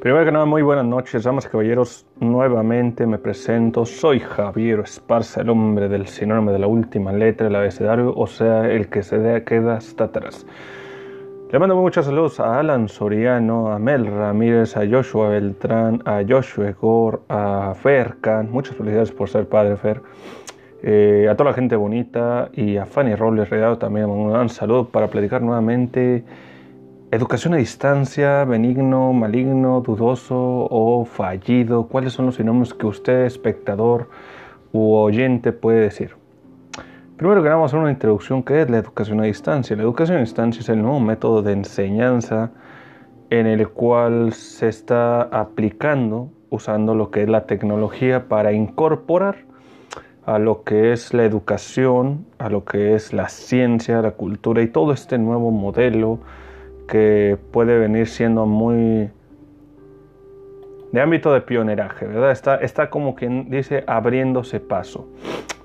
Primero que nada, muy buenas noches, damas y caballeros. Nuevamente me presento. Soy Javier Esparza, el hombre del sinónimo de la última letra del abecedario, o sea, el que se queda hasta atrás. Le mando muchos saludos a Alan Soriano, a Mel Ramírez, a Joshua Beltrán, a Joshua Egor, a Fercan. Muchas felicidades por ser padre, Fer. Eh, a toda la gente bonita y a Fanny Robles Regado también un gran saludo para platicar nuevamente Educación a distancia, benigno, maligno, dudoso o fallido. ¿Cuáles son los sinónimos que usted, espectador u oyente, puede decir? Primero que hacer una introducción. ¿Qué es la educación a distancia? La educación a distancia es el nuevo método de enseñanza en el cual se está aplicando, usando lo que es la tecnología para incorporar a lo que es la educación, a lo que es la ciencia, la cultura y todo este nuevo modelo que puede venir siendo muy de ámbito de pioneraje, ¿verdad? Está, está como quien dice abriéndose paso.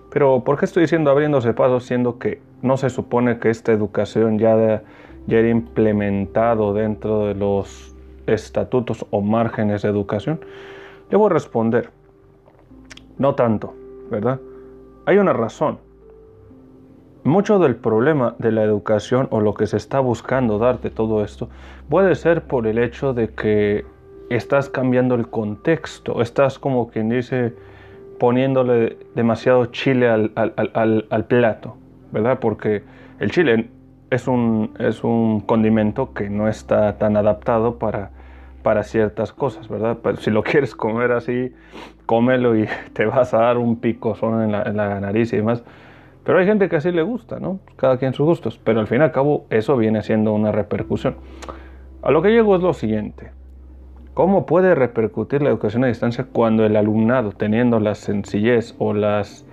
Pero ¿por qué estoy diciendo abriéndose paso siendo que no se supone que esta educación ya, ya era implementado dentro de los estatutos o márgenes de educación? A responder, no tanto, ¿verdad? Hay una razón. Mucho del problema de la educación o lo que se está buscando dar de todo esto puede ser por el hecho de que estás cambiando el contexto, estás como quien dice poniéndole demasiado chile al, plato, ¿verdad? Porque el chile es un, es un condimento que no está tan adaptado para, para ciertas cosas, ¿verdad? Pero si lo quieres comer así, cómelo y te vas a dar un picozón en la, en la nariz y demás pero hay gente que así le gusta, ¿no? Cada quien sus gustos. Pero al fin y al cabo eso viene siendo una repercusión. A lo que llego es lo siguiente. ¿Cómo puede repercutir la educación a distancia cuando el alumnado, teniendo la sencillez o las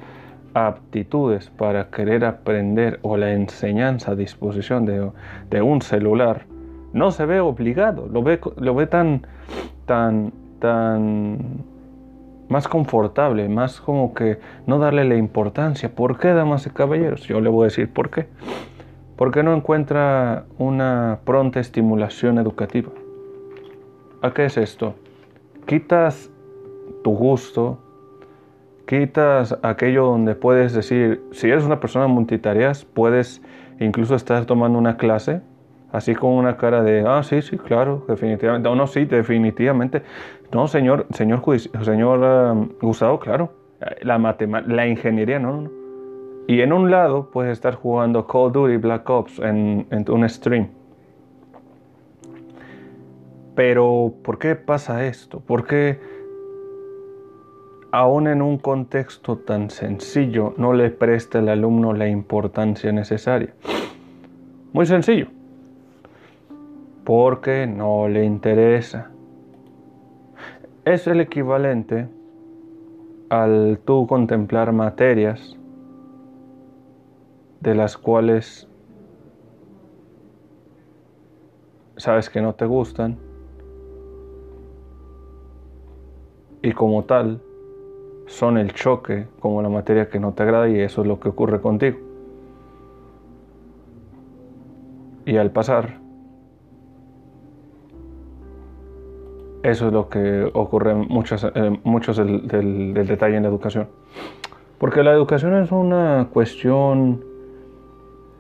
aptitudes para querer aprender o la enseñanza a disposición de, de un celular, no se ve obligado, lo ve, lo ve tan, tan, tan más confortable, más como que no darle la importancia. ¿Por qué, damas y caballeros? Yo le voy a decir por qué. Porque no encuentra una pronta estimulación educativa. ¿A qué es esto? Quitas tu gusto, quitas aquello donde puedes decir, si eres una persona multitareas, puedes incluso estar tomando una clase así con una cara de, ah, sí, sí, claro, definitivamente, o no, sí, definitivamente, no, señor, señor, señor um, Gustavo, claro, la, la ingeniería, no, no, Y en un lado puedes estar jugando Call of Duty Black Ops en, en un stream. Pero, ¿por qué pasa esto? ¿Por qué aún en un contexto tan sencillo no le presta el alumno la importancia necesaria? Muy sencillo porque no le interesa. Es el equivalente al tú contemplar materias de las cuales sabes que no te gustan y como tal son el choque como la materia que no te agrada y eso es lo que ocurre contigo. Y al pasar Eso es lo que ocurre en muchos, muchos del, detalle en la educación. Porque la educación es una cuestión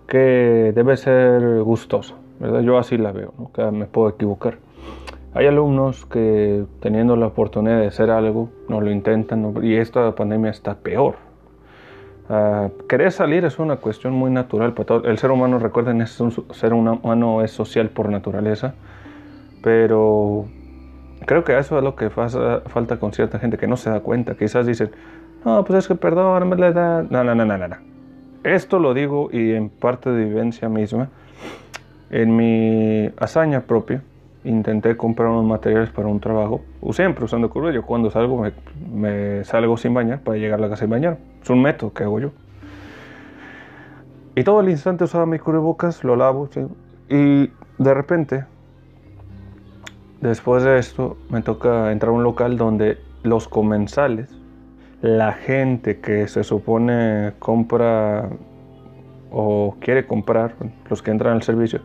que debe ser gustosa, ¿verdad? Yo así la veo, ¿no? me puedo equivocar. Hay alumnos que teniendo la oportunidad de hacer algo, no lo intentan y esta pandemia está peor. Uh, querer salir es una cuestión muy natural para. El ser humano, recuerden, es un ser humano es social por naturaleza, pero Creo que eso es lo que falta con cierta gente que no se da cuenta. Quizás dicen, no, pues es que perdón, me le da. No, no, no, no, no. Esto lo digo y en parte de vivencia misma. En mi hazaña propia, intenté comprar unos materiales para un trabajo, siempre usando curva. Yo cuando salgo me, salgo sin bañar para llegar a la casa y bañar. Es un método que hago yo. Y todo el instante usaba mi cubrebocas, lo lavo, y de repente Después de esto me toca entrar a un local donde los comensales, la gente que se supone compra o quiere comprar, los que entran al servicio,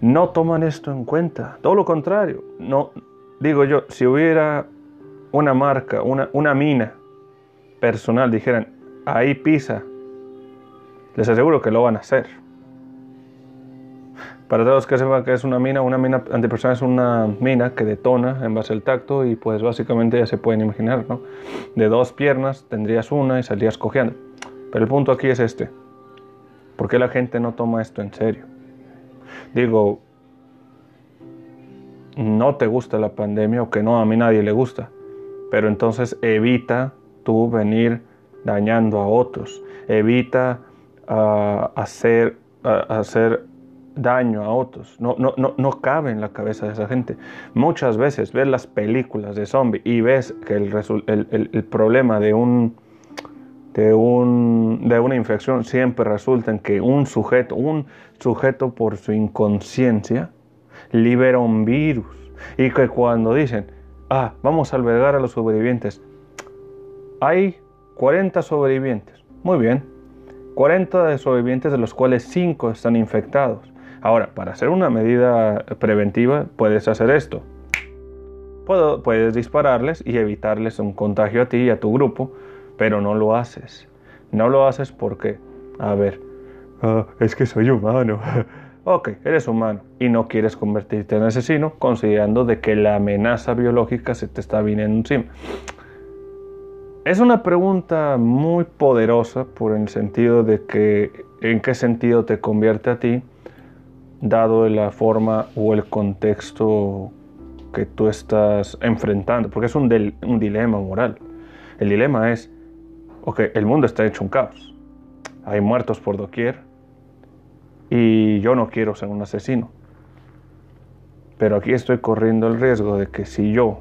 no toman esto en cuenta. Todo lo contrario. No, digo yo, si hubiera una marca, una, una mina personal, dijeran, ahí pisa, les aseguro que lo van a hacer. Para todos los que sepan que es una mina, una mina antipersonal es una mina que detona en base al tacto y pues básicamente ya se pueden imaginar, ¿no? De dos piernas tendrías una y saldrías cojeando. Pero el punto aquí es este. ¿Por qué la gente no toma esto en serio? Digo, no te gusta la pandemia o que no, a mí nadie le gusta. Pero entonces evita tú venir dañando a otros. Evita ah, hacer, ah, hacer daño a otros. No, no, no, no cabe en la cabeza de esa gente. Muchas veces ves las películas de zombie y ves que el, el, el, problema de un, de, un, de una infección siempre resulta en que un sujeto, un sujeto por su inconsciencia, libera un virus. Y que cuando dicen, ah, vamos a albergar a los sobrevivientes, hay 40 sobrevivientes. Muy bien. 40 sobrevivientes de los cuales 5 están infectados. Ahora, para hacer una medida preventiva puedes hacer esto. puedes dispararles y evitarles un contagio a ti y a tu grupo, pero no lo haces. No lo haces porque, a ver, ah, es que soy humano. ok, eres humano y no quieres convertirte en asesino considerando de que la amenaza biológica se te está viniendo encima. Es una pregunta muy poderosa por el sentido de que en qué sentido te convierte a ti dado la forma o el contexto que tú estás enfrentando, porque es un, dilema moral. El dilema es, ok, el mundo está hecho un caos, hay muertos por doquier y yo no quiero ser un asesino, pero aquí estoy corriendo el riesgo de que si yo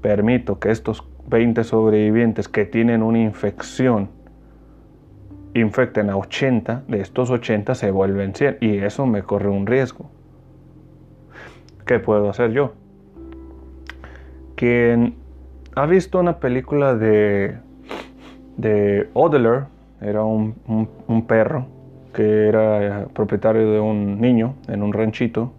permito que estos 20 sobrevivientes que tienen una infección infecten a 80, de estos 80 se vuelven 100 y eso me corre un riesgo. ¿Qué puedo hacer yo? Quien ha visto una película de, de Odler, era un, un perro que era propietario de un niño en un ranchito.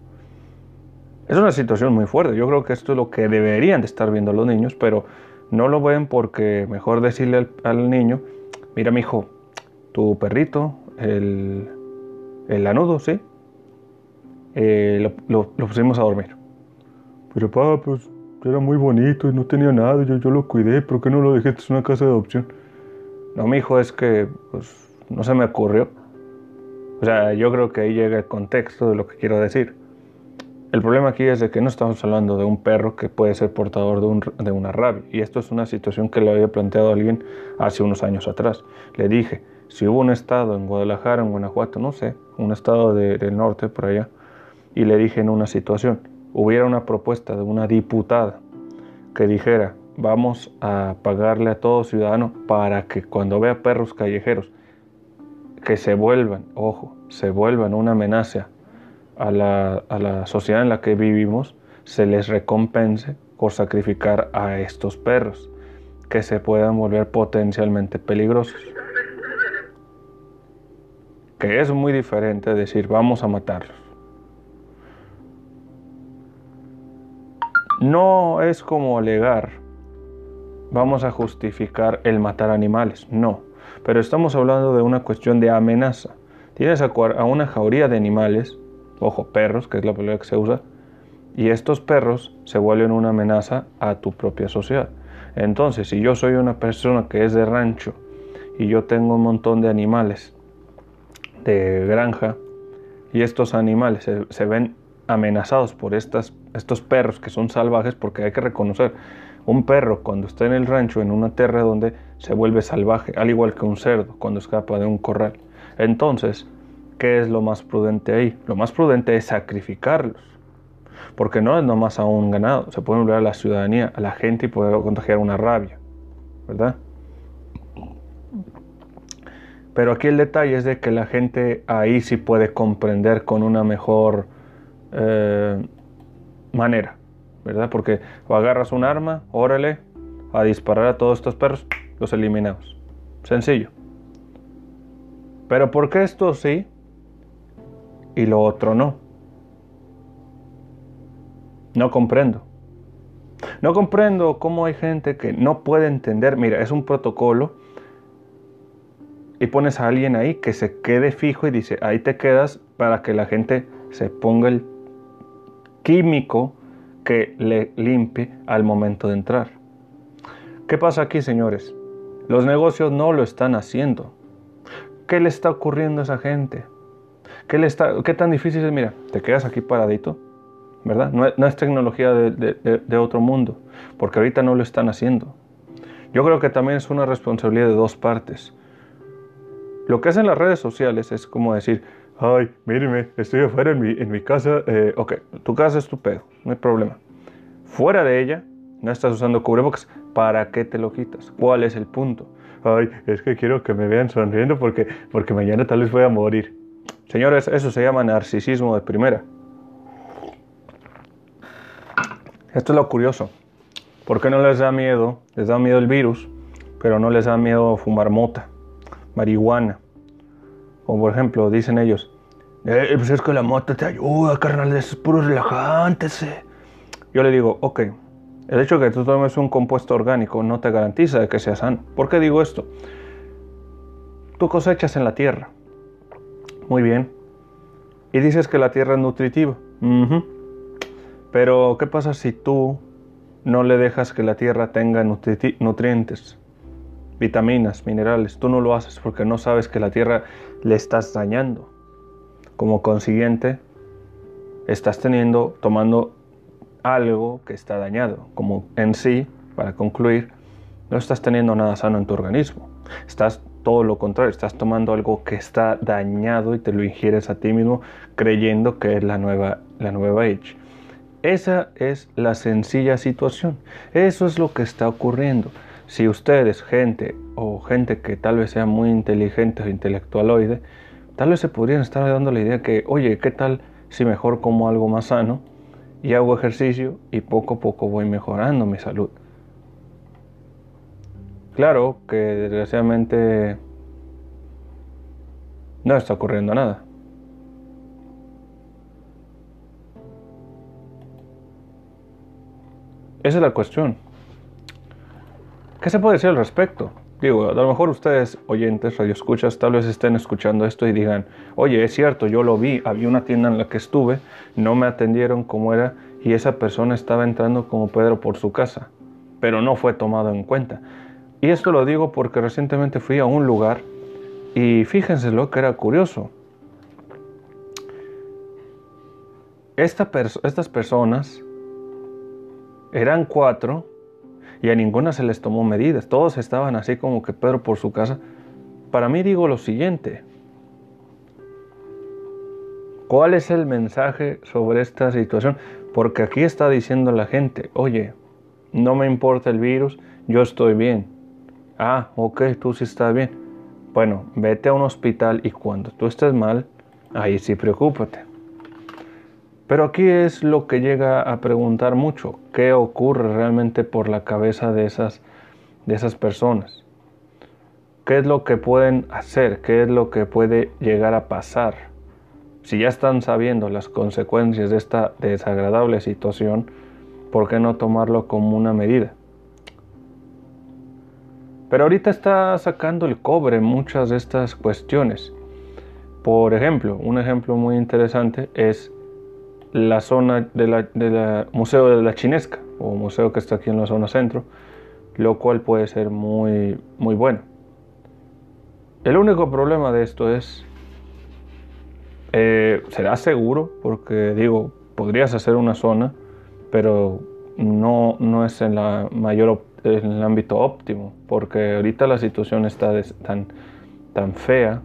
Es una situación muy fuerte. Yo creo que esto es lo que deberían de estar viendo los niños, pero no lo ven porque mejor decirle al, al niño, mira mi hijo, tu perrito, el, el lanudo, ¿sí? Eh, lo, pusimos a dormir. Pero papá, pues era muy bonito y no tenía nada, yo, yo lo cuidé, ¿por qué no lo dejé en una casa de adopción? No, mi hijo, es que pues, no se me ocurrió. O sea, yo creo que ahí llega el contexto de lo que quiero decir. El problema aquí es de que no estamos hablando de un perro que puede ser portador de, un, de una rabia. Y esto es una situación que le había planteado a alguien hace unos años atrás. Le dije, si hubo un estado en Guadalajara, en Guanajuato, no sé, un estado del norte por allá, y le dije en una situación, hubiera una propuesta de una diputada que dijera, vamos a pagarle a todo ciudadano para que cuando vea perros callejeros, que se vuelvan, ojo, se vuelvan una amenaza a la, a la sociedad en la que vivimos, se les recompense por sacrificar a estos perros, que se puedan volver potencialmente peligrosos que es muy diferente decir vamos a matarlos. No es como alegar vamos a justificar el matar animales, no, pero estamos hablando de una cuestión de amenaza. Tienes a una jauría de animales, ojo, perros, que es la palabra que se usa, y estos perros se vuelven una amenaza a tu propia sociedad. Entonces, si yo soy una persona que es de rancho y yo tengo un montón de animales de granja y estos animales se, ven amenazados por estas, estos perros que son salvajes porque hay que reconocer un perro cuando está en el rancho en una tierra donde se vuelve salvaje, al igual que un cerdo cuando escapa de un corral. Entonces, ¿qué es lo más prudente ahí? Lo más prudente es sacrificarlos. Porque no es nomás a un ganado, se puede volver a la ciudadanía, a la gente y poder contagiar una rabia, ¿verdad? Pero aquí el detalle es de que la gente ahí sí puede comprender con una mejor eh, manera, ¿verdad? Porque o agarras un arma, órale, a disparar a todos estos perros, los eliminamos. Sencillo, Pero ¿por qué esto sí y lo otro no? No comprendo. No comprendo cómo hay gente que no puede entender. Mira, es un protocolo y pones a alguien ahí que se quede fijo y dice, ahí te quedas para que la gente se ponga el químico que le limpie al momento de entrar. ¿Qué pasa aquí, señores? Los negocios no lo están haciendo. ¿Qué le está ocurriendo a esa gente? ¿Qué, le está, qué tan difícil es? Mira, te quedas aquí paradito, ¿verdad? No es, tecnología de otro mundo, porque ahorita no lo están haciendo. Yo creo que también es una responsabilidad de dos partes. Lo que hacen las redes sociales es como decir, ay, míreme, estoy afuera en mi, en mi casa, eh, ok, tu casa es tu pedo, no hay problema. Fuera de ella, no estás usando cubrebocas, ¿para qué te lo quitas? ¿Cuál es el punto? Ay, es que quiero que me vean sonriendo porque, porque mañana tal vez voy a morir. Señores, eso se llama narcisismo de primera. Esto es lo curioso. ¿Por qué no les da miedo? Les da miedo el virus, pero no les da miedo fumar mota marihuana. O por ejemplo, dicen ellos, eh, pues es que la moto te ayuda, carnal, es puro relajante. Yo le digo, ok, el hecho de que tú tomes un compuesto orgánico no te garantiza de que sea sano. ¿Por qué digo esto? Tú cosechas en la tierra. Muy bien. Y dices que la tierra es nutritiva. Pero, ¿qué pasa si tú no le dejas que la tierra tenga nutrientes? Vitaminas, minerales. Tú no lo haces porque no sabes que la tierra le estás dañando. Como consiguiente, estás teniendo, tomando algo que está dañado. Como en sí, para concluir, no estás teniendo nada sano en tu organismo. Estás todo lo contrario, estás tomando algo que está dañado y te lo ingieres a ti mismo creyendo que es la nueva, la nueva age. Esa es la sencilla situación. Eso es lo que está ocurriendo. Si ustedes, gente o gente que tal vez sea muy inteligente o intelectualoide, tal vez se podrían estar dando la idea que, oye, ¿qué tal si mejor como algo más sano y hago ejercicio y poco a poco voy mejorando mi salud? Claro que desgraciadamente no está ocurriendo nada. Esa es la cuestión. ¿Qué se puede decir al respecto? Digo, a lo mejor ustedes, oyentes, radioescuchas, tal vez estén escuchando esto y digan, oye, es cierto, yo lo vi, había una tienda en la que estuve, no me atendieron como era y esa persona estaba entrando como Pedro por su casa, pero no fue tomado en cuenta. Y esto lo digo porque recientemente fui a un lugar y fíjense lo que era curioso. estas personas eran cuatro y a ninguna se les tomó medidas. Todos estaban así como que Pedro por su casa. Para mí digo lo siguiente. ¿Cuál es el mensaje sobre esta situación? Porque aquí está diciendo la gente, oye, no me importa el virus, yo estoy bien. Ah, ok, tú sí estás bien. Bueno, vete a un hospital y cuando tú estés mal, ahí sí preocúpate. Pero aquí es lo que llega a preguntar mucho, ¿qué ocurre realmente por la cabeza de esas, de esas personas? ¿Qué es lo que pueden hacer? ¿Qué es lo que puede llegar a pasar? Si ya están sabiendo las consecuencias de esta desagradable situación, ¿por qué no tomarlo como una medida? Pero ahorita está sacando el cobre muchas de estas cuestiones. Por ejemplo, un ejemplo muy interesante es la zona del de Museo de la Chinesca, o museo que está aquí en la zona centro, lo cual puede ser muy, muy bueno. El único problema de esto es, eh, será seguro, porque digo, podrías hacer una zona, pero no, no es en, la mayor, en el ámbito óptimo, porque ahorita la situación está tan, tan fea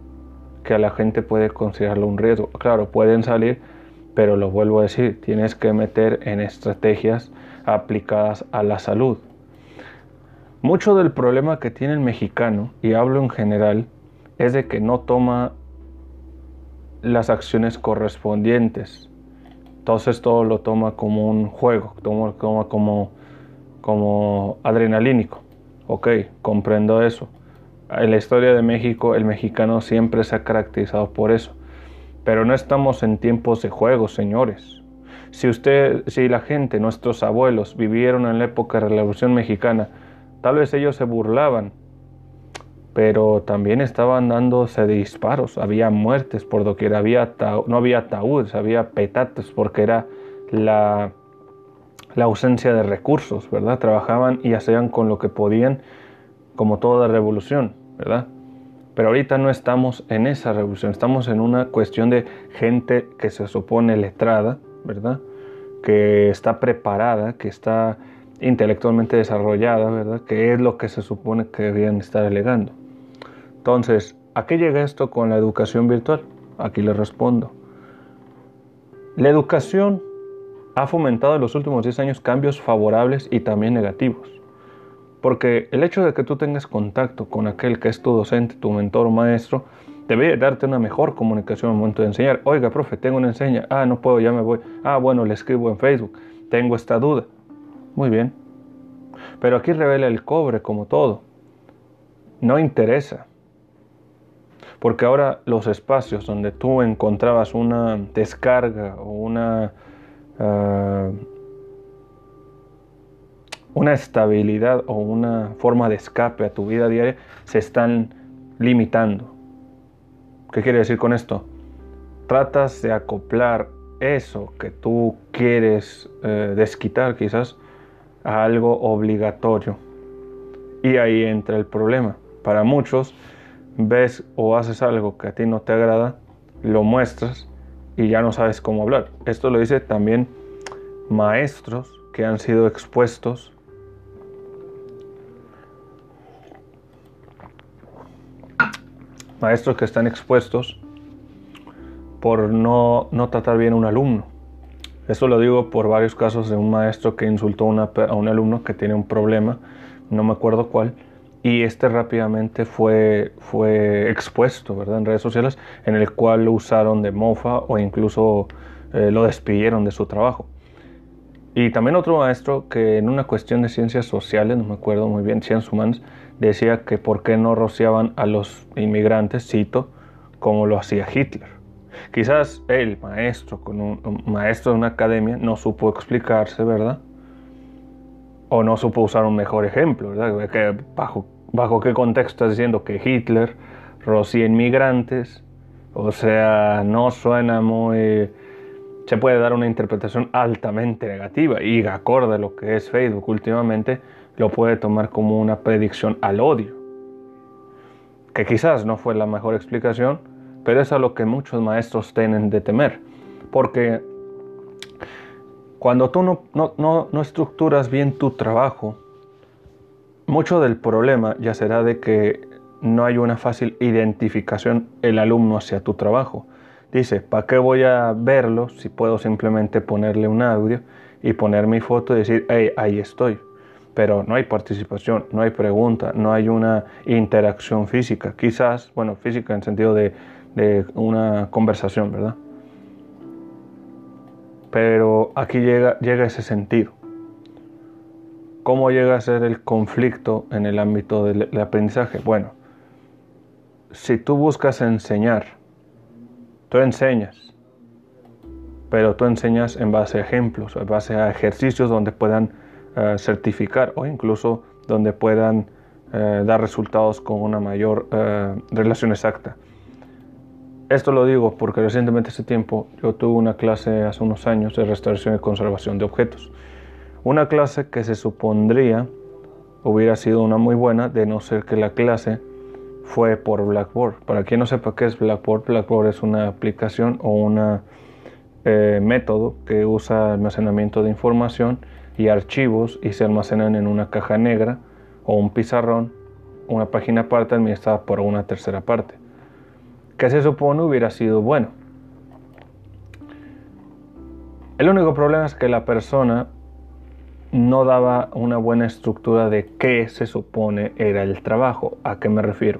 que a la gente puede considerarlo un riesgo. Claro, pueden salir pero lo vuelvo a decir, tienes que meter en estrategias aplicadas a la salud. Mucho del problema que tiene el mexicano, y hablo en general, es de que no toma las acciones correspondientes. Entonces todo lo toma como un juego, toma, como, como adrenalínico. Ok, comprendo eso. En la historia de México, el mexicano siempre se ha caracterizado por eso. Pero no estamos en tiempos de juegos, señores. Si usted, si la gente, nuestros abuelos, vivieron en la época de la Revolución Mexicana, tal vez ellos se burlaban, pero también estaban dándose disparos, había muertes por doquier, había no había ataúdes, había petates, porque era la, la ausencia de recursos, ¿verdad? Trabajaban y hacían con lo que podían, como toda revolución, ¿verdad? Pero ahorita no estamos en esa revolución, estamos en una cuestión de gente que se supone letrada, ¿verdad? Que está preparada, que está intelectualmente desarrollada, ¿verdad? Que es lo que se supone que deberían estar alegando. Entonces, ¿a qué llega esto con la educación virtual? Aquí le respondo. La educación ha fomentado en los últimos 10 años cambios favorables y también negativos. Porque el hecho de que tú tengas contacto con aquel que es tu docente, tu mentor o maestro, debe darte una mejor comunicación al momento de enseñar. Oiga, profe, tengo una enseña. Ah, no puedo, ya me voy. Ah, bueno, le escribo en Facebook. Tengo esta duda. Muy bien. Pero aquí revela el cobre como todo. No interesa. Porque ahora los espacios donde tú encontrabas una descarga o una, ah, una estabilidad o una forma de escape a tu vida diaria se están limitando. ¿Qué quiere decir con esto? Tratas de acoplar eso que tú quieres eh, desquitar quizás a algo obligatorio. Y ahí entra el problema. Para muchos ves o haces algo que a ti no te agrada, lo muestras y ya no sabes cómo hablar. Esto lo dice también maestros que han sido expuestos maestros que están expuestos por no, no tratar bien a un alumno. Esto lo digo por varios casos de un maestro que insultó a un alumno que tiene un problema, no me acuerdo cuál, y este rápidamente fue, fue expuesto ¿verdad? en redes sociales en el cual lo usaron de mofa o incluso eh, lo despidieron de su trabajo. Y también otro maestro que en una cuestión de ciencias sociales, no me acuerdo muy bien, ciencias humanas, decía que por qué no rociaban a los inmigrantes, cito, como lo hacía Hitler. Quizás el maestro, con un maestro de una academia, no supo explicarse, ¿verdad? o no supo usar un mejor ejemplo, ¿verdad? Que bajo, bajo qué contexto estás diciendo que Hitler rocía inmigrantes, o sea, no suena muy... Se puede dar una interpretación altamente negativa y acorde a lo que es Facebook últimamente, lo puede tomar como una predicción al odio. Que quizás no fue la mejor explicación, pero es a lo que muchos maestros tienen de temer. Porque cuando tú no, no, estructuras bien tu trabajo, mucho del problema ya será de que no hay una fácil identificación el alumno hacia tu trabajo. Dice, ¿para qué voy a verlo si puedo simplemente ponerle un audio y poner mi foto y decir, hey, ahí estoy? Pero no hay participación, no hay pregunta, no hay una interacción física. Quizás, bueno, física en sentido de, una conversación, ¿verdad? Pero aquí llega, llega ese sentido. ¿Cómo llega a ser el conflicto en el ámbito del, aprendizaje? Bueno, si tú buscas enseñar, tú enseñas, pero tú enseñas en base a ejemplos, en base a ejercicios donde puedan eh, certificar o incluso donde puedan eh, dar resultados con una mayor eh, relación exacta. Esto lo digo porque recientemente hace tiempo yo tuve una clase hace unos años de restauración y conservación de objetos. Una clase que se supondría hubiera sido una muy buena de no ser que la clase fue por Blackboard. Para quien no sepa qué es Blackboard, Blackboard es una aplicación o un método que usa almacenamiento de información y archivos y se almacenan en una caja negra o un pizarrón, una página aparte administrada por una tercera parte que se supone hubiera sido bueno. El único problema es que la persona no daba una buena estructura de qué se supone era el trabajo. ¿A qué me refiero?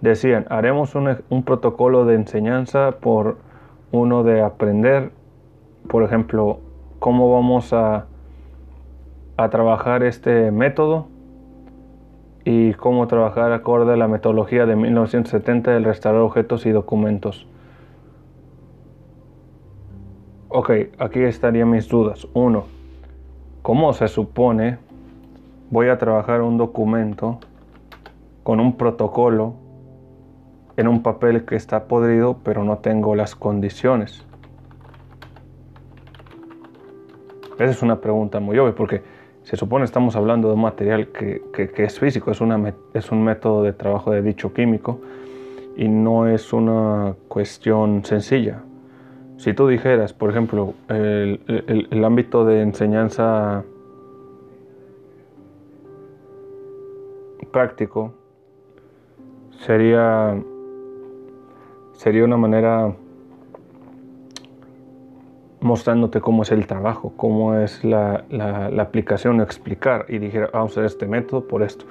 Decían, haremos un, protocolo de enseñanza por uno de aprender, por ejemplo, cómo vamos a, a trabajar este método y cómo trabajar acorde a la metodología de 1970 del restaurar objetos y documentos. Ok, aquí estarían mis dudas. Uno, ¿cómo se supone voy a trabajar un documento con un protocolo en un papel que está podrido pero no tengo las condiciones? Esa es una pregunta muy obvia porque se supone estamos hablando de un material que, es físico, es, una, es un método de trabajo de dicho químico y no es una cuestión sencilla. Si tú dijeras, por ejemplo, el, el ámbito de enseñanza práctico sería, sería una manera mostrándote cómo es el trabajo, cómo es la, la, aplicación, explicar y dijera, vamos a hacer este método por esto.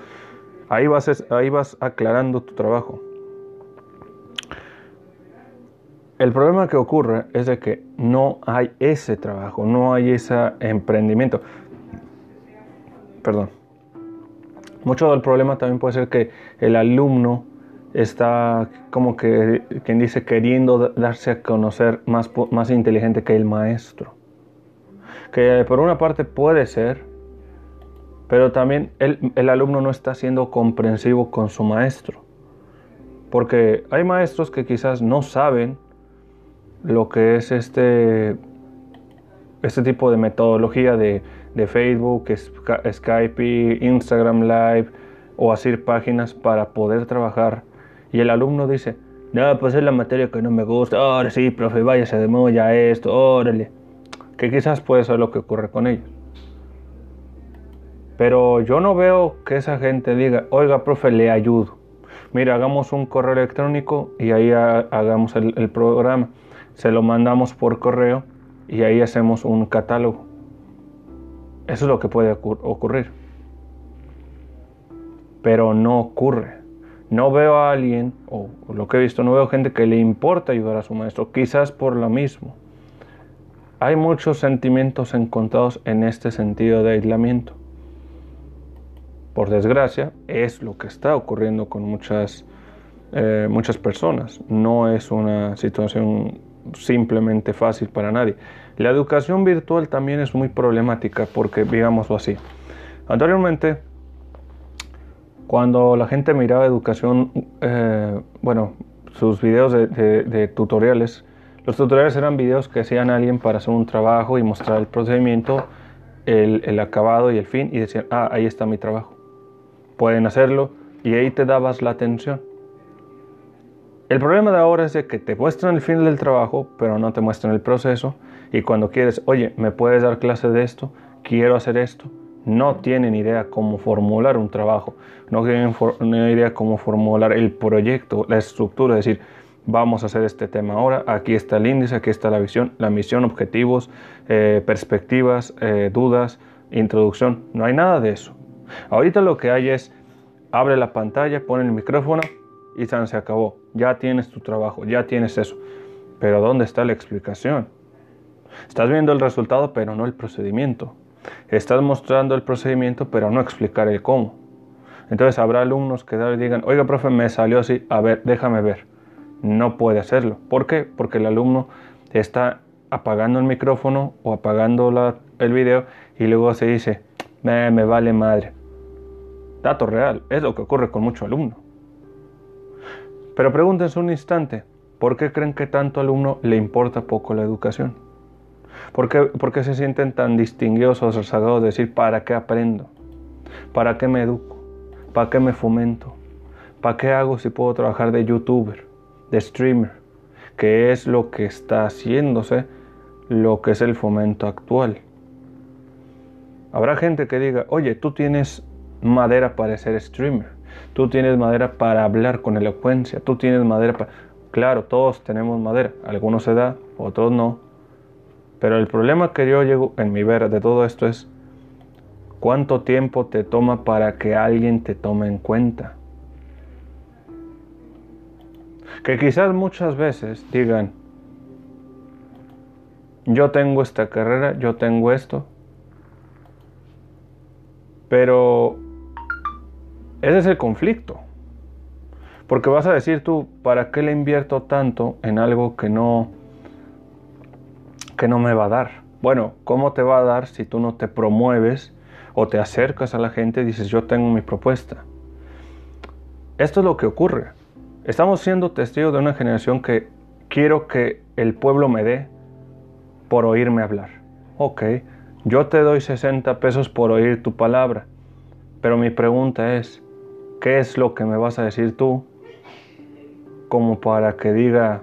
Ahí vas, ahí vas aclarando tu trabajo. El problema que ocurre es de que no hay ese trabajo, no hay ese emprendimiento. Perdón. Mucho del problema también puede ser que el alumno está como que, quien dice, queriendo darse a conocer más, más inteligente que el maestro. Que por una parte puede ser, pero también el, el alumno no está siendo comprensivo con su maestro. Porque hay maestros que quizás no saben lo que es este, este tipo de metodología de, de Facebook, Skype, Instagram Live o hacer páginas para poder trabajar y el alumno dice, no, pues es la materia que no me gusta, ahora sí, profe, váyase de moya esto, órale. Que quizás puede ser lo que ocurre con ellos. Pero yo no veo que esa gente diga, oiga, profe, le ayudo. Mira, hagamos un correo electrónico y ahí hagamos el, el programa. Se lo mandamos por correo y ahí hacemos un catálogo. Eso es lo que puede ocurrir. Pero no ocurre. No veo a alguien, o lo que he visto, no veo gente que le importa ayudar a su maestro, quizás por lo mismo. Hay muchos sentimientos encontrados en este sentido de aislamiento. Por desgracia, es lo que está ocurriendo con muchas, eh, muchas personas. No es una situación simplemente fácil para nadie. La educación virtual también es muy problemática porque, digámoslo así, anteriormente cuando la gente miraba educación, eh, bueno, sus videos de, tutoriales, los tutoriales eran videos que hacían alguien para hacer un trabajo y mostrar el procedimiento, el, el, acabado y el fin, y decían, ah, ahí está mi trabajo. Pueden hacerlo y ahí te dabas la atención. El problema de ahora es de que te muestran el fin del trabajo, pero no te muestran el proceso, y cuando quieres, oye, ¿me puedes dar clase de esto? Quiero hacer esto no tienen idea cómo formular un trabajo, no tienen idea cómo formular el proyecto, la estructura, es decir, vamos a hacer este tema ahora, aquí está el índice, aquí está la visión, la misión, objetivos, eh, perspectivas, eh, dudas, introducción, no hay nada de eso. Ahorita lo que hay es, abre la pantalla, pone el micrófono y se acabó, ya tienes tu trabajo, ya tienes eso, pero ¿dónde está la explicación? Estás viendo el resultado, pero no el procedimiento. Estás mostrando el procedimiento, pero no explicar el cómo. Entonces habrá alumnos que digan, oiga, profe, me salió así, a ver, déjame ver. No puede hacerlo. ¿Por qué? Porque el alumno está apagando el micrófono o apagando el video y luego se dice, me, me vale madre. Dato real, es lo que ocurre con mucho alumno. Pero pregúntense un instante, ¿por qué creen que tanto alumno le importa poco la educación? ¿Por qué, se sienten tan distinguidos o rezagados de decir, ¿para qué aprendo? ¿Para qué me educo? ¿Para qué me fomento? ¿Para qué hago si puedo trabajar de youtuber, de streamer? Que es lo que está haciéndose, lo que es el fomento actual. Habrá gente que diga, oye, tú tienes madera para ser streamer, tú tienes madera para hablar con elocuencia, tú tienes madera para... Claro, todos tenemos madera, algunos se da, otros no, pero el problema que yo llego en mi ver de todo esto es cuánto tiempo te toma para que alguien te tome en cuenta. Que quizás muchas veces digan, yo tengo esta carrera, yo tengo esto, pero ese es el conflicto. Porque vas a decir tú, ¿para qué le invierto tanto en algo que no que no me va a dar? Bueno, ¿cómo te va a dar si tú no te promueves o te acercas a la gente y dices, "Yo tengo mi propuesta"? Esto es lo que ocurre. Estamos siendo testigos de una generación que quiero que el pueblo me dé por oírme hablar. Ok, yo te doy 60 pesos por oír tu palabra, pero mi pregunta es, ¿qué es lo que me vas a decir tú como para que diga,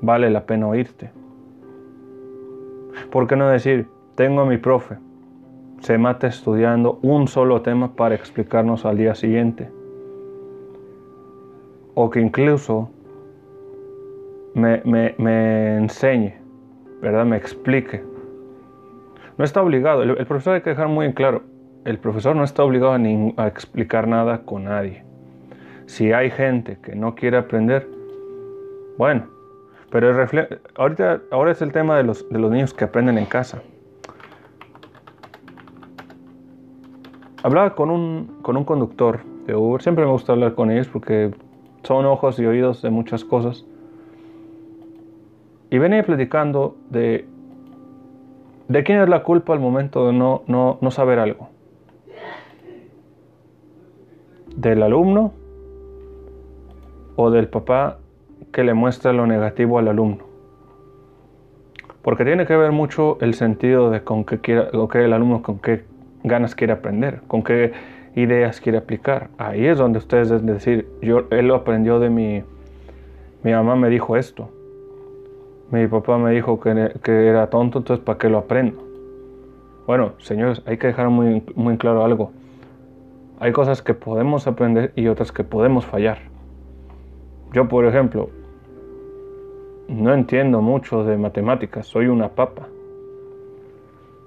vale la pena oírte? ¿Por qué no decir, tengo a mi profe, se mata estudiando un solo tema para explicarnos al día siguiente? O que incluso me, enseñe, ¿verdad? Me explique no está obligado, el, profesor hay que dejar muy claro, el profesor no está obligado a, explicar nada con nadie. Si hay gente que no quiere aprender, bueno, pero ahorita, ahora es el tema de los, de los niños que aprenden en casa. Hablaba con un, con un conductor de Uber, siempre me gusta hablar con ellos porque son ojos y oídos de muchas cosas. Y venía platicando de ¿De quién es la culpa al momento de no, no, saber algo? ¿Del alumno o del papá que le muestra lo negativo al alumno? Porque tiene que ver mucho el sentido de con qué quiera, el alumno con qué ganas quiere aprender, con qué ideas quiere aplicar. Ahí es donde ustedes deben decir, yo, él lo aprendió de mi, mi mamá me dijo esto. Mi papá me dijo que, era tonto, entonces ¿para qué lo aprendo? Bueno, señores, hay que dejar muy, muy claro algo. Hay cosas que podemos aprender y otras que podemos fallar. Yo, por ejemplo, no entiendo mucho de matemáticas, soy una papa.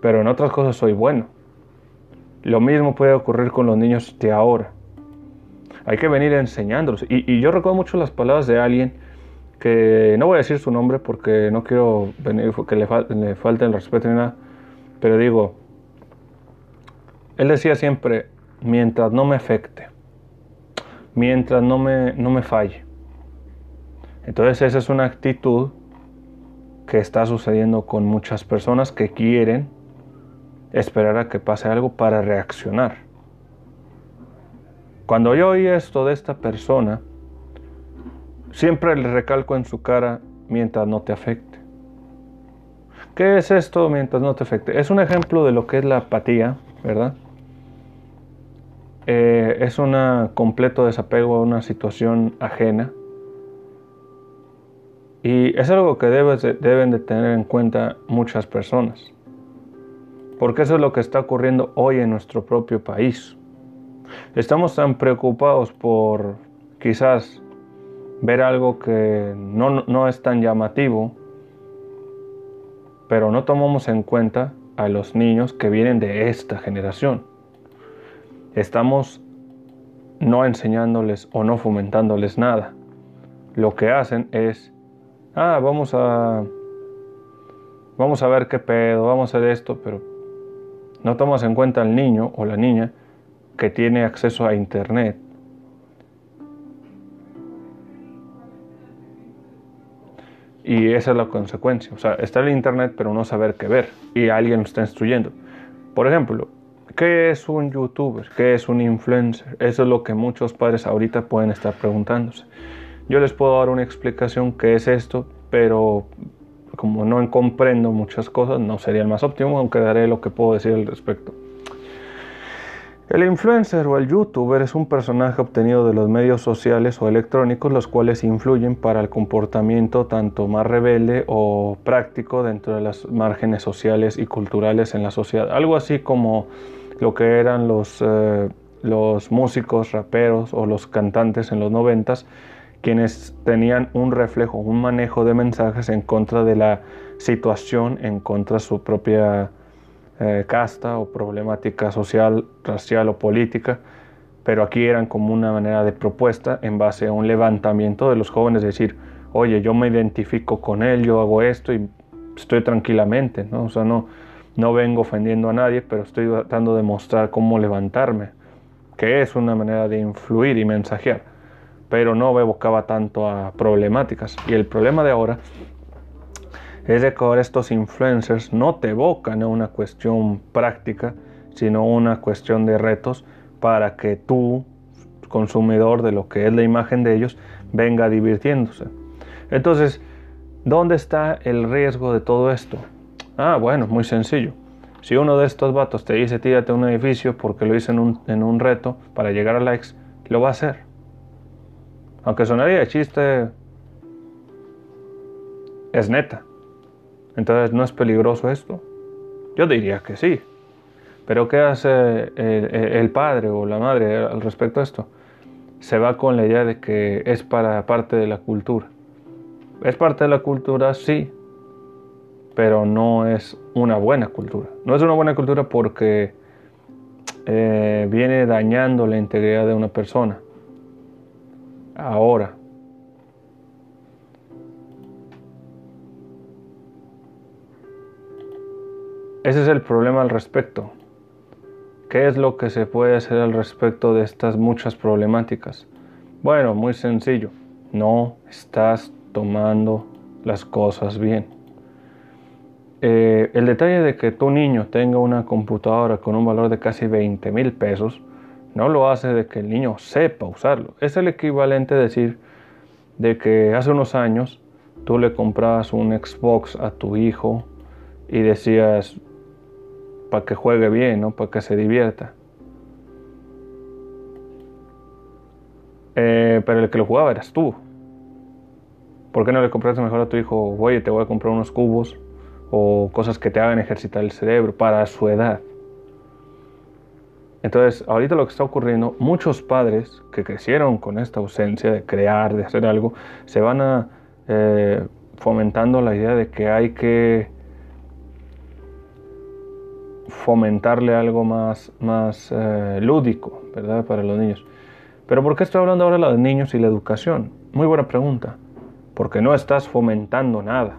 Pero en otras cosas soy bueno. Lo mismo puede ocurrir con los niños de ahora. Hay que venir enseñándolos. Y, yo recuerdo mucho las palabras de alguien que no voy a decir su nombre porque no quiero venir, que le, le falte el respeto ni nada, pero digo, él decía siempre, mientras no me afecte, mientras no me, no me falle. Entonces esa es una actitud que está sucediendo con muchas personas que quieren esperar a que pase algo para reaccionar. Cuando yo oí esto de esta persona, Siempre le recalco en su cara mientras no te afecte. ¿Qué es esto mientras no te afecte? Es un ejemplo de lo que es la apatía, ¿verdad? Eh, es un completo desapego a una situación ajena. Y es algo que deben de tener en cuenta muchas personas. Porque eso es lo que está ocurriendo hoy en nuestro propio país. Estamos tan preocupados por quizás ver algo que no, es tan llamativo, pero no tomamos en cuenta a los niños que vienen de esta generación. Estamos no enseñándoles o no fomentándoles nada. Lo que hacen es, ah, vamos a, vamos a ver qué pedo, vamos a hacer esto, pero no tomas en cuenta al niño o la niña que tiene acceso a internet Y esa es la consecuencia. O sea, está el Internet, pero no saber qué ver. Y alguien lo está instruyendo. Por ejemplo, ¿qué es un youtuber? ¿Qué es un influencer? Eso es lo que muchos padres ahorita pueden estar preguntándose. Yo les puedo dar una explicación qué es esto, pero como no comprendo muchas cosas, no sería el más óptimo, aunque daré lo que puedo decir al respecto. El influencer o el youtuber es un personaje obtenido de los medios sociales o electrónicos los cuales influyen para el comportamiento tanto más rebelde o práctico dentro de las márgenes sociales y culturales en la sociedad. Algo así como lo que eran los, eh, los músicos, raperos o los cantantes en los noventas, quienes tenían un reflejo, un manejo de mensajes en contra de la situación, en contra de su propia eh, casta o problemática social, racial o política, pero aquí eran como una manera de propuesta en base a un levantamiento de los jóvenes, decir, oye, yo me identifico con él, yo hago esto y estoy tranquilamente, ¿no? O sea, no, no vengo ofendiendo a nadie, pero estoy tratando de mostrar cómo levantarme. que es una manera de influir y mensajear, pero no evocaba tanto a problemáticas. Y el problema de ahora es de que ahora estos influencers no te evocan a una cuestión práctica, sino una cuestión de retos para que tú, consumidor de lo que es la imagen de ellos, venga divirtiéndose. Entonces, ¿dónde está el riesgo de todo esto? Ah, bueno, muy sencillo. Si uno de estos vatos te dice tírate un edificio porque lo hice en un, en un reto para llegar a likes, lo va a hacer. Aunque sonaría de chiste, es neta. Entonces, ¿no es peligroso esto? Yo diría que sí. Pero ¿qué hace el, padre o la madre al respecto a esto? Se va con la idea de que es para parte de la cultura. Es parte de la cultura, sí, pero no es una buena cultura. No es una buena cultura porque eh, viene dañando la integridad de una persona. Ahora, ese es el problema al respecto. ¿Qué es lo que se puede hacer al respecto de estas muchas problemáticas? Bueno, muy sencillo. No estás tomando las cosas bien. Eh, el detalle de que tu niño tenga una computadora con un valor de casi 20 mil pesos no lo hace de que el niño sepa usarlo. Es el equivalente a decir de que hace unos años tú le comprabas un Xbox a tu hijo y decías, para que juegue bien, ¿no? para que se divierta. Eh, pero el que lo jugaba eras tú. ¿Por qué no le compraste mejor a tu hijo, oye, te voy a comprar unos cubos o cosas que te hagan ejercitar el cerebro para su edad? Entonces, ahorita lo que está ocurriendo, muchos padres que crecieron con esta ausencia de crear, de hacer algo, se van a eh, fomentando la idea de que hay que fomentarle algo más, más eh, lúdico, ¿verdad? Para los niños. Pero ¿por qué estoy hablando ahora de los niños y la educación? Muy buena pregunta. Porque no estás fomentando nada.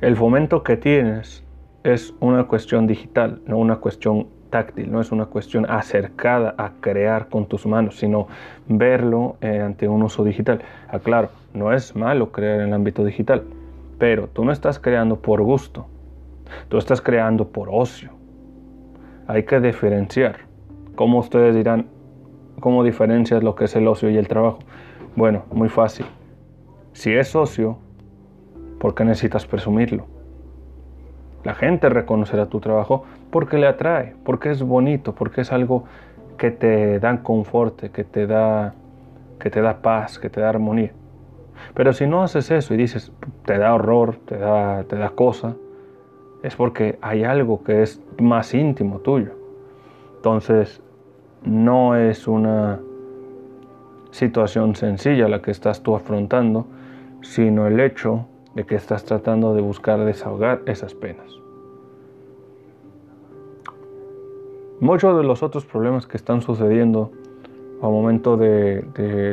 El fomento que tienes es una cuestión digital, no una cuestión táctil, no es una cuestión acercada a crear con tus manos, sino verlo eh, ante un uso digital. Aclaro, no es malo crear en el ámbito digital, pero tú no estás creando por gusto, Tú estás creando por ocio. Hay que diferenciar. ¿Cómo ustedes dirán? ¿Cómo diferencias lo que es el ocio y el trabajo? Bueno, muy fácil. Si es ocio, ¿por qué necesitas presumirlo? La gente reconocerá tu trabajo porque le atrae, porque es bonito, porque es algo que te da confort, que te da, que te da paz, que te da armonía. Pero si no haces eso y dices, te da horror, te da, te da cosa, es porque hay algo que es más íntimo tuyo. Entonces, no es una situación sencilla la que estás tú afrontando, sino el hecho de que estás tratando de buscar desahogar esas penas. Muchos de los otros problemas que están sucediendo al momento de,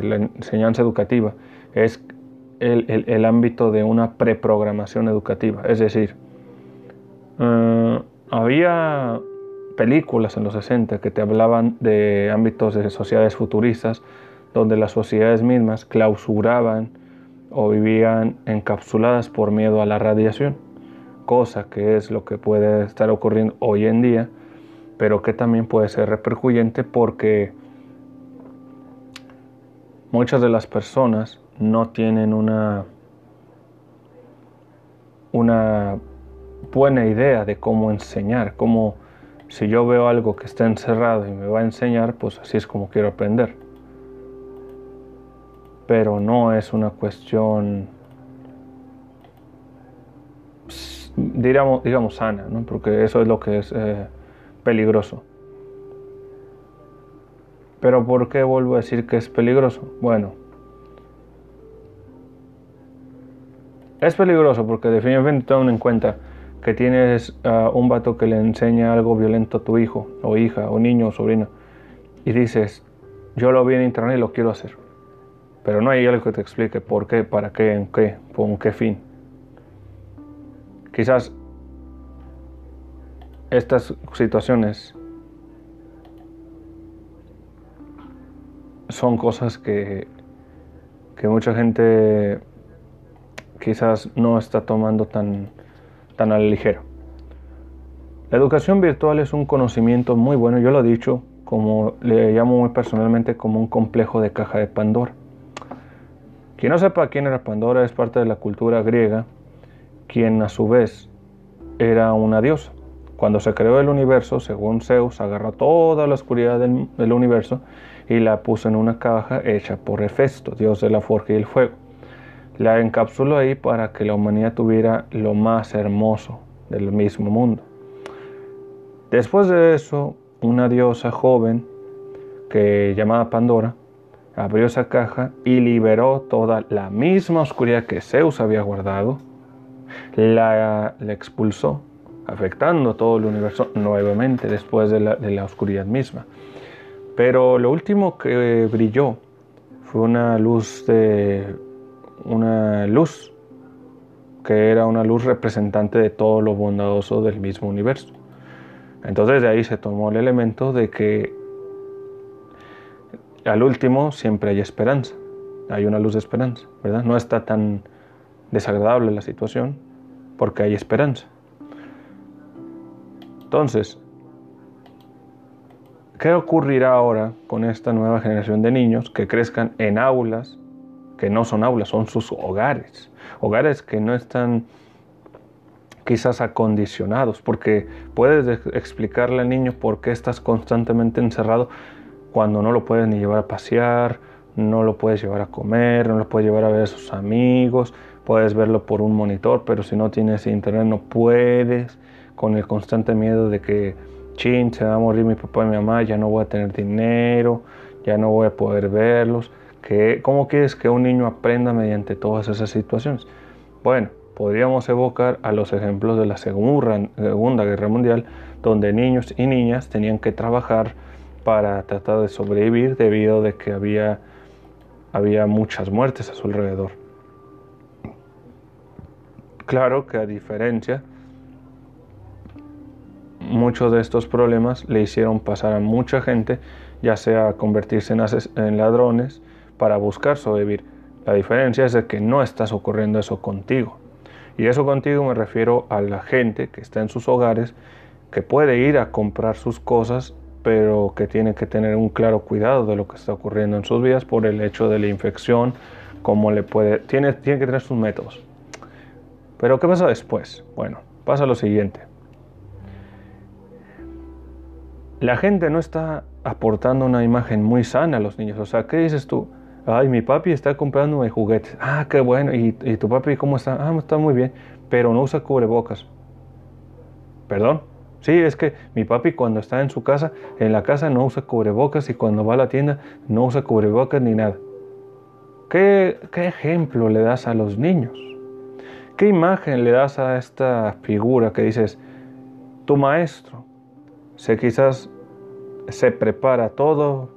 la enseñanza educativa es el ámbito de una preprogramación educativa, es decir, eh, había películas en los 60 que te hablaban de ámbitos de sociedades futuristas donde las sociedades mismas clausuraban o vivían encapsuladas por miedo a la radiación, cosa que es lo que puede estar ocurriendo hoy en día, pero que también puede ser repercuyente porque muchas de las personas no tienen una una buena idea de cómo enseñar, cómo si yo veo algo que está encerrado y me va a enseñar, pues así es como quiero aprender. Pero no es una cuestión, digamos, digamos sana, ¿no? porque eso es lo que es eh, peligroso. Pero ¿por qué vuelvo a decir que es peligroso? Bueno, es peligroso porque definitivamente toman en cuenta que tienes ah, un vato que le enseña algo violento a tu hijo o hija o niño o sobrino y dices, yo lo vi en internet y lo quiero hacer. Pero no hay algo que te explique por qué, para qué, en qué, con qué fin. Quizás estas situaciones son cosas que, que mucha gente quizás no está tomando tan, tan a la ligera. La educación virtual es un conocimiento muy bueno, yo lo he dicho, como le llamo muy personalmente como un complejo de caja de Pandora. Quien no sepa quién era Pandora es parte de la cultura griega, quien a su vez era una diosa. Cuando se creó el universo, según Zeus, agarró toda la oscuridad del, universo y la puso en una caja hecha por Hefesto, dios de la forja y el fuego. La encapsuló ahí para que la humanidad tuviera lo más hermoso del mismo mundo. Después de eso, una diosa joven que llamada Pandora abrió esa caja y liberó toda la misma oscuridad que Zeus había guardado, la, la expulsó, afectando todo el universo nuevamente después de la, oscuridad misma. Pero lo último que brilló fue una luz de una luz que era una luz representante de todo lo bondadoso del mismo universo. Entonces de ahí se tomó el elemento de que al último siempre hay esperanza, hay una luz de esperanza, ¿verdad? No está tan desagradable la situación porque hay esperanza. Entonces, ¿qué ocurrirá ahora con esta nueva generación de niños que crezcan en aulas que no son aulas, son sus hogares? Hogares que no están quizás acondicionados, porque puedes explicarle al niño por qué estás constantemente encerrado cuando no lo puedes ni llevar a pasear, no lo puedes llevar a comer, no lo puedes llevar a ver a sus amigos, puedes verlo por un monitor, pero si no tienes internet no puedes, con el constante miedo de que, chin, se va a morir mi papá y mi mamá, ya no voy a tener dinero, ya no voy a poder verlos. ¿Cómo quieres que un niño aprenda mediante todas esas situaciones? Bueno, podríamos evocar a los ejemplos de la Segunda Guerra Mundial, donde niños y niñas tenían que trabajar para tratar de sobrevivir debido a que había, había muchas muertes a su alrededor. Claro que a diferencia, muchos de estos problemas le hicieron pasar a mucha gente, ya sea convertirse en, en ladrones para buscar sobrevivir. La diferencia es de que no estás ocurriendo eso contigo. Y eso contigo me refiero a la gente que está en sus hogares, que puede ir a comprar sus cosas, pero que tiene que tener un claro cuidado de lo que está ocurriendo en sus vidas por el hecho de la infección, como le puede, tiene, que tener sus métodos. Pero ¿qué pasa después? Bueno, pasa lo siguiente. La gente no está aportando una imagen muy sana a los niños. O sea, ¿qué dices tú? Ay, mi papi está comprándome juguetes. Ah, qué bueno. ¿Y, tu papi cómo está? Ah, está muy bien. Pero no usa cubrebocas. ¿Perdón? Sí, es que mi papi cuando está en su casa, en la casa no usa cubrebocas y cuando va a la tienda no usa cubrebocas ni nada. ¿Qué, qué ejemplo le das a los niños? ¿Qué imagen le das a esta figura que dices, tu maestro, se quizás se prepara todo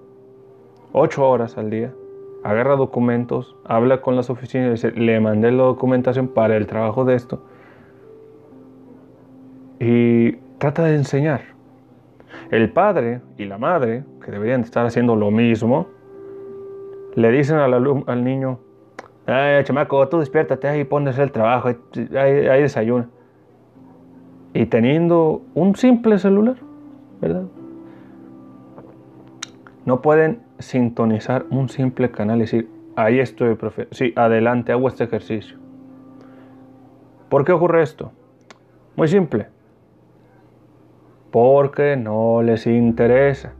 ocho horas al día, agarra documentos, habla con las oficinas dice, le mandé la documentación para el trabajo de esto. Y trata de enseñar. El padre y la madre, que deberían estar haciendo lo mismo, le dicen al, niño, ay, chamaco, tú despiértate ahí, pones el trabajo, hay desayuno. Y teniendo un simple celular, ¿verdad? No pueden sintonizar un simple canal y decir, ahí estoy, profe. Sí, adelante, hago este ejercicio. ¿Por qué ocurre esto? Muy simple. Porque no les interesa.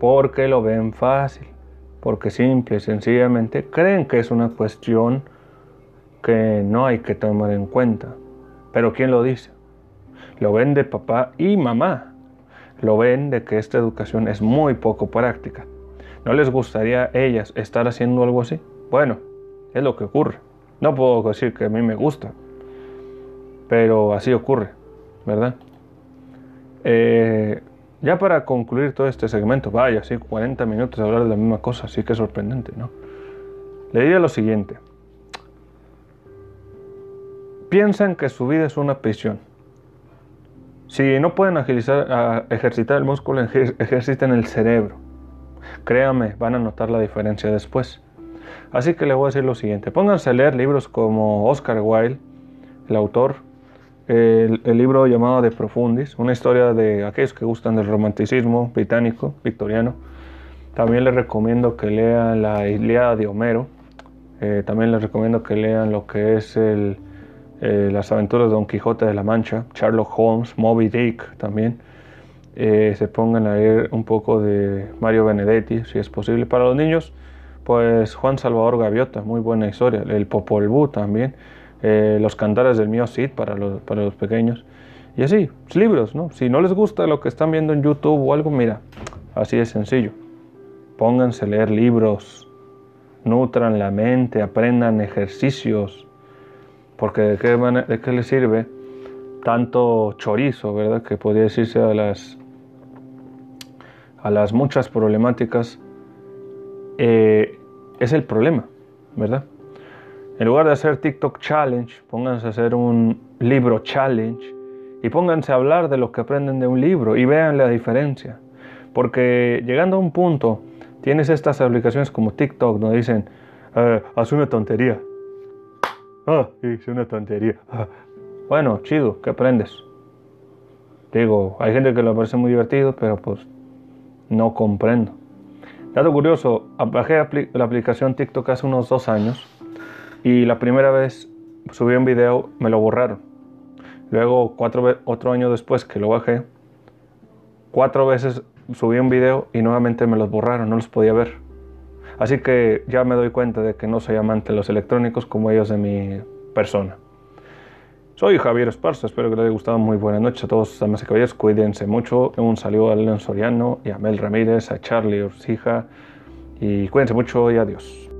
Porque lo ven fácil. Porque simple y sencillamente creen que es una cuestión que no hay que tomar en cuenta. Pero ¿quién lo dice? Lo ven de papá y mamá lo ven de que esta educación es muy poco práctica. ¿No les gustaría a ellas estar haciendo algo así? Bueno, es lo que ocurre. No puedo decir que a mí me gusta, pero así ocurre, ¿verdad? Eh, ya para concluir todo este segmento, vaya, así 40 minutos de hablar de la misma cosa, así que sorprendente, ¿no? Le diría lo siguiente. Piensan que su vida es una prisión si no pueden agilizar, ejercitar el músculo, ejerciten el cerebro. Créanme, van a notar la diferencia después. Así que le voy a decir lo siguiente. Pónganse a leer libros como Oscar Wilde, el autor, el, libro llamado De Profundis, una historia de aquellos que gustan del romanticismo británico, victoriano. También les recomiendo que lean la Ilíada de Homero. Eh, también les recomiendo que lean lo que es eh, las aventuras de Don Quijote de la Mancha, Sherlock Holmes, Moby Dick también. Eh, se pongan a leer un poco de Mario Benedetti, si es posible. Para los niños, pues Juan Salvador Gaviota, muy buena historia. El Popol Vuh también. Eh, los cantares del mío Cid para los, para los pequeños. Y así, libros, ¿no? Si no les gusta lo que están viendo en YouTube o algo, mira, así es sencillo. Pónganse a leer libros, nutran la mente, aprendan ejercicios, porque ¿de qué, de qué les sirve tanto chorizo, verdad? Que podría decirse a las, a las muchas problemáticas, eh, es el problema, ¿verdad? En lugar de hacer TikTok Challenge, pónganse a hacer un libro challenge y pónganse a hablar de lo que aprenden de un libro y vean la diferencia. Porque llegando a un punto, tienes estas aplicaciones como TikTok donde dicen, eh, haz una tontería. Ah, hice una tontería. Ah. Bueno, chido, ¿qué aprendes? Digo, hay gente que lo parece muy divertido, pero pues no comprendo. Dato curioso, bajé la aplicación TikTok hace unos dos años y la primera vez subí un video, me lo borraron. Luego, cuatro, otro año después que lo bajé, cuatro veces subí un video y nuevamente me los borraron, no los podía ver. Así que ya me doy cuenta de que no soy amante de los electrónicos como ellos de mi persona. Soy Javier Esparza, espero que les haya gustado. Muy buenas noches a todos, damas y caballeros. Cuídense mucho. Un saludo a León Soriano y a Mel Ramírez, a Charlie Orsija. Y cuídense mucho y adiós.